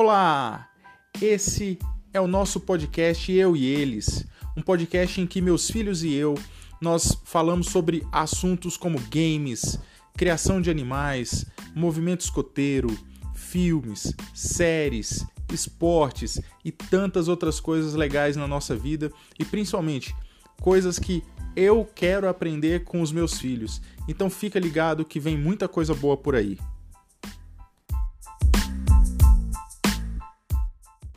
Olá! Esse é o nosso podcast Eu e Eles, um podcast em que meus filhos e eu nós falamos sobre assuntos como games, criação de animais, movimento escoteiro, filmes, séries, esportes e tantas outras coisas legais na nossa vida e principalmente coisas que eu quero aprender com os meus filhos. Então fica ligado que vem muita coisa boa por aí.